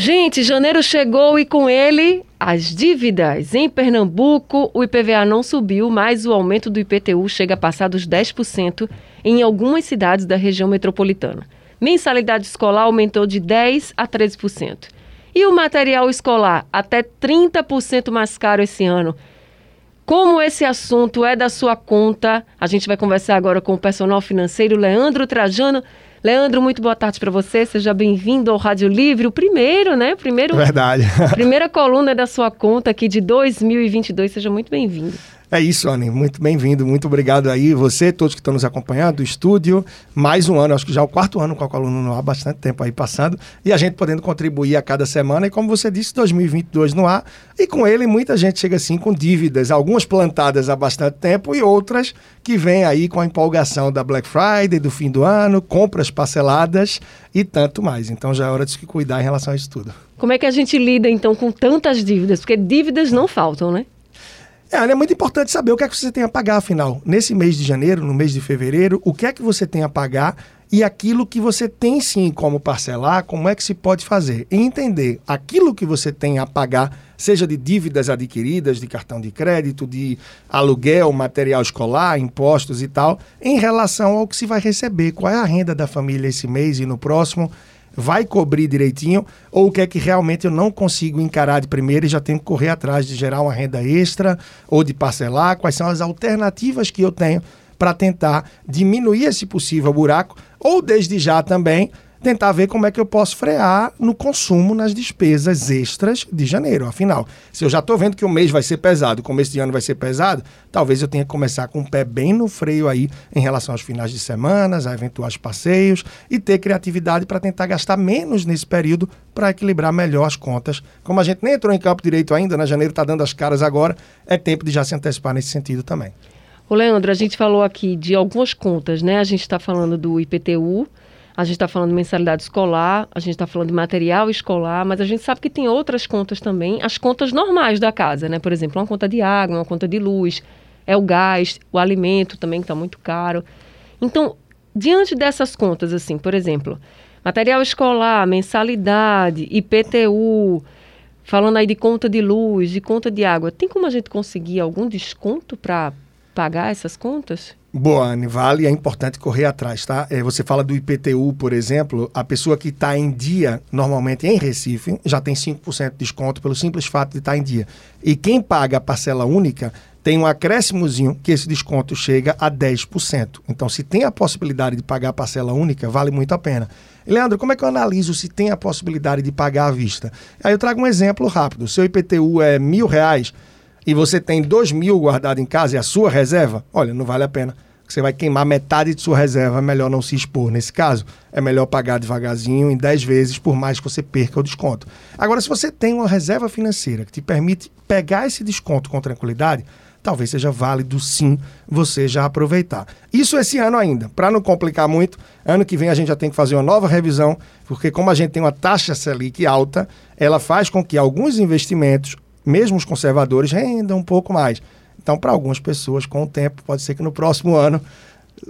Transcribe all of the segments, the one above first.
Gente, janeiro chegou e com ele as dívidas. Em Pernambuco, o IPVA não subiu, mas o aumento do IPTU chega a passar dos 10% em algumas cidades da região metropolitana. Mensalidade escolar aumentou de 10% a 13%. E o material escolar, até 30% mais caro esse ano. Como esse assunto é da sua conta, a gente vai conversar agora com o personal financeiro Leandro Trajano. Leandro, muito boa tarde para você. Seja bem-vindo ao Rádio Livre, o primeiro, né? Primeiro, Verdade. primeira coluna da sua conta aqui de 2022. Seja muito bem-vindo. É isso, Anny. Muito bem-vindo. Muito obrigado aí, você, todos que estão nos acompanhando, do estúdio. Mais um ano, acho que já é o quarto ano com a coluna no ar, bastante tempo aí passando. E a gente podendo contribuir a cada semana. E como você disse, 2022 no ar. E com ele, muita gente chega assim com dívidas, algumas plantadas há bastante tempo e outras que vêm aí com a empolgação da Black Friday, do fim do ano, compras parceladas e tanto mais. Então já é hora de se cuidar em relação a isso tudo. Como é que a gente lida então com tantas dívidas? Porque dívidas não faltam, né? É, é muito importante saber o que é que você tem a pagar, afinal. Nesse mês de janeiro, no mês de fevereiro, o que é que você tem a pagar e aquilo que você tem sim como parcelar, como é que se pode fazer. E entender aquilo que você tem a pagar, seja de dívidas adquiridas, de cartão de crédito, de aluguel, material escolar, impostos e tal, em relação ao que se vai receber. Qual é a renda da família esse mês e no próximo? Vai cobrir direitinho ou o que é que realmente eu não consigo encarar de primeira e já tenho que correr atrás de gerar uma renda extra ou de parcelar? Quais são as alternativas que eu tenho para tentar diminuir esse possível buraco ou desde já também tentar ver como é que eu posso frear no consumo, nas despesas extras de janeiro. Afinal, se eu já estou vendo que o mês vai ser pesado, o começo de ano vai ser pesado, talvez eu tenha que começar com o pé bem no freio aí em relação aos finais de semanas, a eventuais passeios e ter criatividade para tentar gastar menos nesse período para equilibrar melhor as contas. Como a gente nem entrou em campo direito ainda, na né? janeiro está dando as caras agora, é tempo de já se antecipar nesse sentido também. O Leandro, a gente falou aqui de algumas contas, né? A gente está falando do IPTU, a gente está falando de mensalidade escolar, a gente está falando de material escolar, mas a gente sabe que tem outras contas também, as contas normais da casa, né? Por exemplo, uma conta de água, uma conta de luz, é o gás, o alimento também que está muito caro. Então, diante dessas contas, assim, por exemplo, material escolar, mensalidade, IPTU, falando aí de conta de luz, de conta de água, tem como a gente conseguir algum desconto para pagar essas contas? Boa, vale, é importante correr atrás, tá? É, você fala do IPTU, por exemplo, a pessoa que está em dia, normalmente em Recife, já tem 5% de desconto pelo simples fato de estar tá em dia. E quem paga a parcela única tem um acréscimozinho que esse desconto chega a 10%. Então, se tem a possibilidade de pagar a parcela única, vale muito a pena. Leandro, como é que eu analiso se tem a possibilidade de pagar à vista? Aí eu trago um exemplo rápido. Seu IPTU é mil reais e você tem dois mil guardado em casa e a sua reserva, olha, não vale a pena. Você vai queimar metade de sua reserva, é melhor não se expor. Nesse caso, é melhor pagar devagarzinho em 10 vezes, por mais que você perca o desconto. Agora, se você tem uma reserva financeira que te permite pegar esse desconto com tranquilidade, talvez seja válido sim você já aproveitar. Isso esse ano ainda, para não complicar muito, ano que vem a gente já tem que fazer uma nova revisão, porque como a gente tem uma taxa Selic alta, ela faz com que alguns investimentos mesmo os conservadores rendam um pouco mais. Então, para algumas pessoas, com o tempo, pode ser que no próximo ano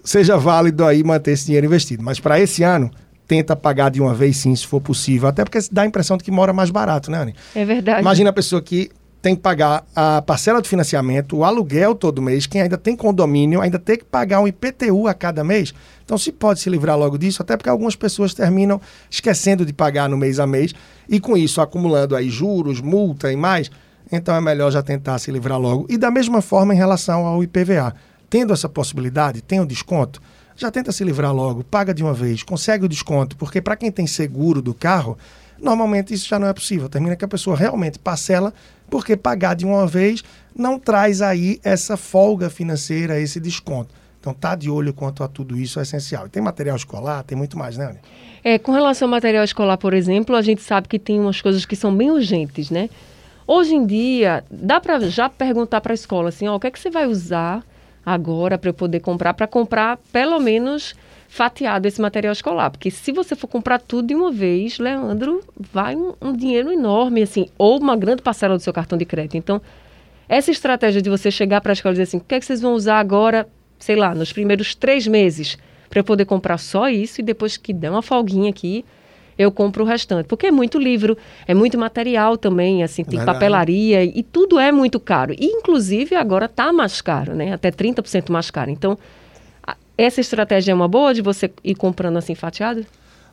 seja válido aí manter esse dinheiro investido. Mas para esse ano, tenta pagar de uma vez sim, se for possível. Até porque dá a impressão de que mora mais barato, né, Anny? É verdade. Imagina a pessoa que tem que pagar a parcela de financiamento, o aluguel todo mês, quem ainda tem condomínio, ainda tem que pagar um IPTU a cada mês. Então se pode se livrar logo disso, até porque algumas pessoas terminam esquecendo de pagar no mês a mês e com isso acumulando aí juros, multa e mais então é melhor já tentar se livrar logo. E da mesma forma em relação ao IPVA. Tendo essa possibilidade, tem o desconto, já tenta se livrar logo, paga de uma vez, consegue o desconto, porque para quem tem seguro do carro, normalmente isso já não é possível. Termina que a pessoa realmente parcela, porque pagar de uma vez não traz aí essa folga financeira, esse desconto. Então, tá de olho quanto a tudo isso é essencial. E tem material escolar, tem muito mais, né, Ana? É, com relação ao material escolar, por exemplo, a gente sabe que tem umas coisas que são bem urgentes, né? Hoje em dia, dá para já perguntar para a escola assim, ó, o que é que você vai usar agora para eu poder comprar, para comprar pelo menos fatiado esse material escolar. Porque se você for comprar tudo de uma vez, Leandro, vai um, um dinheiro enorme, assim, ou uma grande parcela do seu cartão de crédito. Então, essa estratégia de você chegar para a escola e dizer assim, o que é que vocês vão usar agora, sei lá, nos primeiros três meses, para eu poder comprar só isso e depois que der uma folguinha aqui, eu compro o restante. Porque é muito livro, é muito material também, assim, tem Verdade. papelaria e tudo é muito caro. E, inclusive, agora está mais caro, né? Até 30% mais caro. Então, essa estratégia é uma boa de você ir comprando assim fatiado?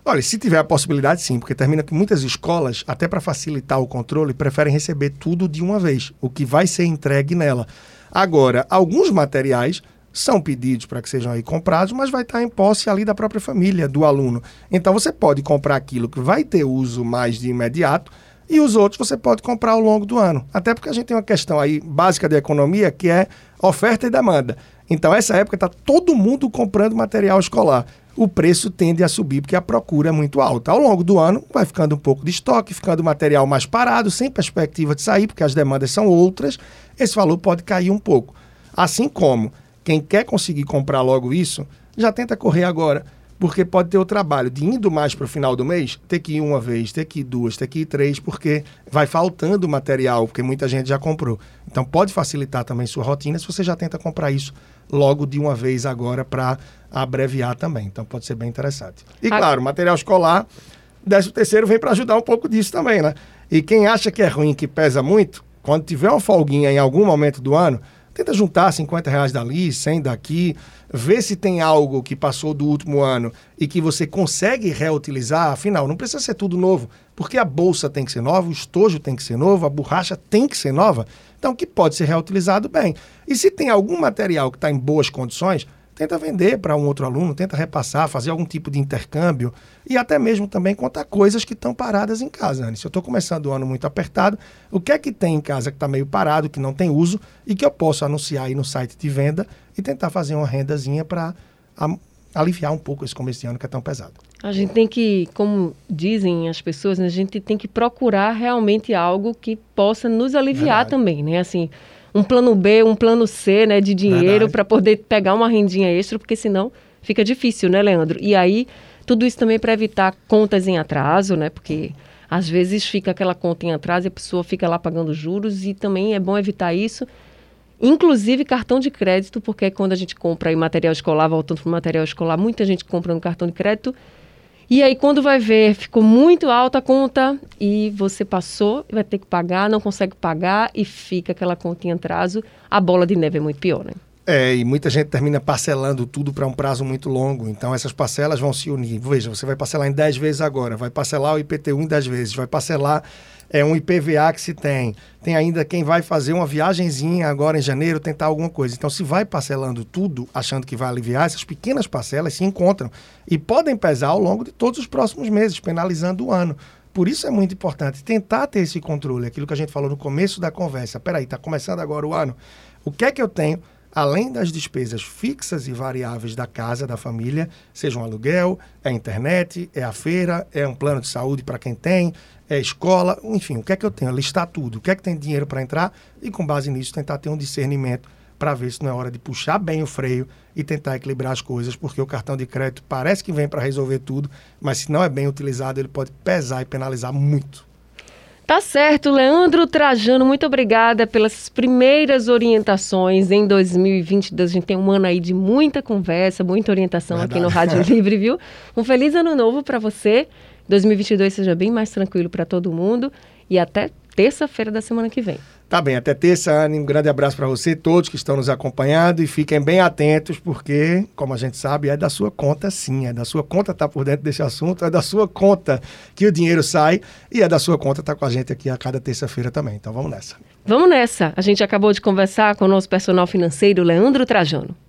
Olha, se tiver a possibilidade, sim, porque termina que muitas escolas, até para facilitar o controle, preferem receber tudo de uma vez, o que vai ser entregue nela. Agora, alguns materiais são pedidos para que sejam aí comprados, mas vai estar em posse ali da própria família do aluno. Então você pode comprar aquilo que vai ter uso mais de imediato e os outros você pode comprar ao longo do ano. Até porque a gente tem uma questão aí básica de economia que é oferta e demanda. Então essa época está todo mundo comprando material escolar. O preço tende a subir porque a procura é muito alta. Ao longo do ano vai ficando um pouco de estoque, ficando material mais parado, sem perspectiva de sair, porque as demandas são outras. Esse valor pode cair um pouco. Assim como quem quer conseguir comprar logo isso, já tenta correr agora. Porque pode ter o trabalho de indo mais para o final do mês, ter que ir uma vez, ter que ir duas, ter que ir três, porque vai faltando material, porque muita gente já comprou. Então pode facilitar também sua rotina se você já tenta comprar isso logo de uma vez agora para abreviar também. Então pode ser bem interessante. E claro, material escolar, décimo terceiro vem para ajudar um pouco disso também, né? E quem acha que é ruim, que pesa muito, quando tiver uma folguinha em algum momento do ano, Tenta juntar 50 reais dali, 100 daqui, vê se tem algo que passou do último ano e que você consegue reutilizar. Afinal, não precisa ser tudo novo, porque a bolsa tem que ser nova, o estojo tem que ser novo, a borracha tem que ser nova. Então, que pode ser reutilizado bem. E se tem algum material que está em boas condições, tenta vender para um outro aluno, tenta repassar, fazer algum tipo de intercâmbio e até mesmo também contar coisas que estão paradas em casa. Anne. Se eu estou começando o ano muito apertado, o que é que tem em casa que está meio parado, que não tem uso e que eu posso anunciar aí no site de venda e tentar fazer uma rendazinha para aliviar um pouco esse começo de ano que é tão pesado. A gente tem que, como dizem as pessoas, né, a gente tem que procurar realmente algo que possa nos aliviar Verdade. também, né? Assim, um plano B, um plano C, né, de dinheiro para poder pegar uma rendinha extra, porque senão fica difícil, né, Leandro? E aí, tudo isso também para evitar contas em atraso, né? Porque às vezes fica aquela conta em atraso e a pessoa fica lá pagando juros e também é bom evitar isso. Inclusive cartão de crédito, porque quando a gente compra aí material escolar, voltando para o material escolar, muita gente compra no cartão de crédito e aí, quando vai ver, ficou muito alta a conta e você passou, vai ter que pagar, não consegue pagar e fica aquela conta em atraso. A bola de neve é muito pior, né? É, e muita gente termina parcelando tudo para um prazo muito longo. Então, essas parcelas vão se unir. Veja, você vai parcelar em 10 vezes agora, vai parcelar o IPTU em 10 vezes, vai parcelar é um IPVA que se tem. Tem ainda quem vai fazer uma viagenzinha agora em janeiro, tentar alguma coisa. Então, se vai parcelando tudo, achando que vai aliviar, essas pequenas parcelas se encontram e podem pesar ao longo de todos os próximos meses, penalizando o ano. Por isso é muito importante tentar ter esse controle, aquilo que a gente falou no começo da conversa. Peraí, está começando agora o ano. O que é que eu tenho? Além das despesas fixas e variáveis da casa, da família, seja um aluguel, é a internet, é a feira, é um plano de saúde para quem tem, é escola, enfim, o que é que eu tenho? Listar tudo, o que é que tem dinheiro para entrar e, com base nisso, tentar ter um discernimento para ver se não é hora de puxar bem o freio e tentar equilibrar as coisas, porque o cartão de crédito parece que vem para resolver tudo, mas se não é bem utilizado, ele pode pesar e penalizar muito. Tá certo, Leandro Trajano, muito obrigada pelas primeiras orientações em 2022. A gente tem um ano aí de muita conversa, muita orientação Verdade. aqui no Rádio Livre, viu? Um feliz ano novo para você. 2022 seja bem mais tranquilo para todo mundo e até terça-feira da semana que vem. Tá bem, até terça, Anne. Um grande abraço para você, todos que estão nos acompanhando e fiquem bem atentos, porque, como a gente sabe, é da sua conta sim, é da sua conta estar tá por dentro desse assunto, é da sua conta que o dinheiro sai e é da sua conta estar tá com a gente aqui a cada terça-feira também. Então vamos nessa. Vamos nessa. A gente acabou de conversar com o nosso personal financeiro, Leandro Trajano.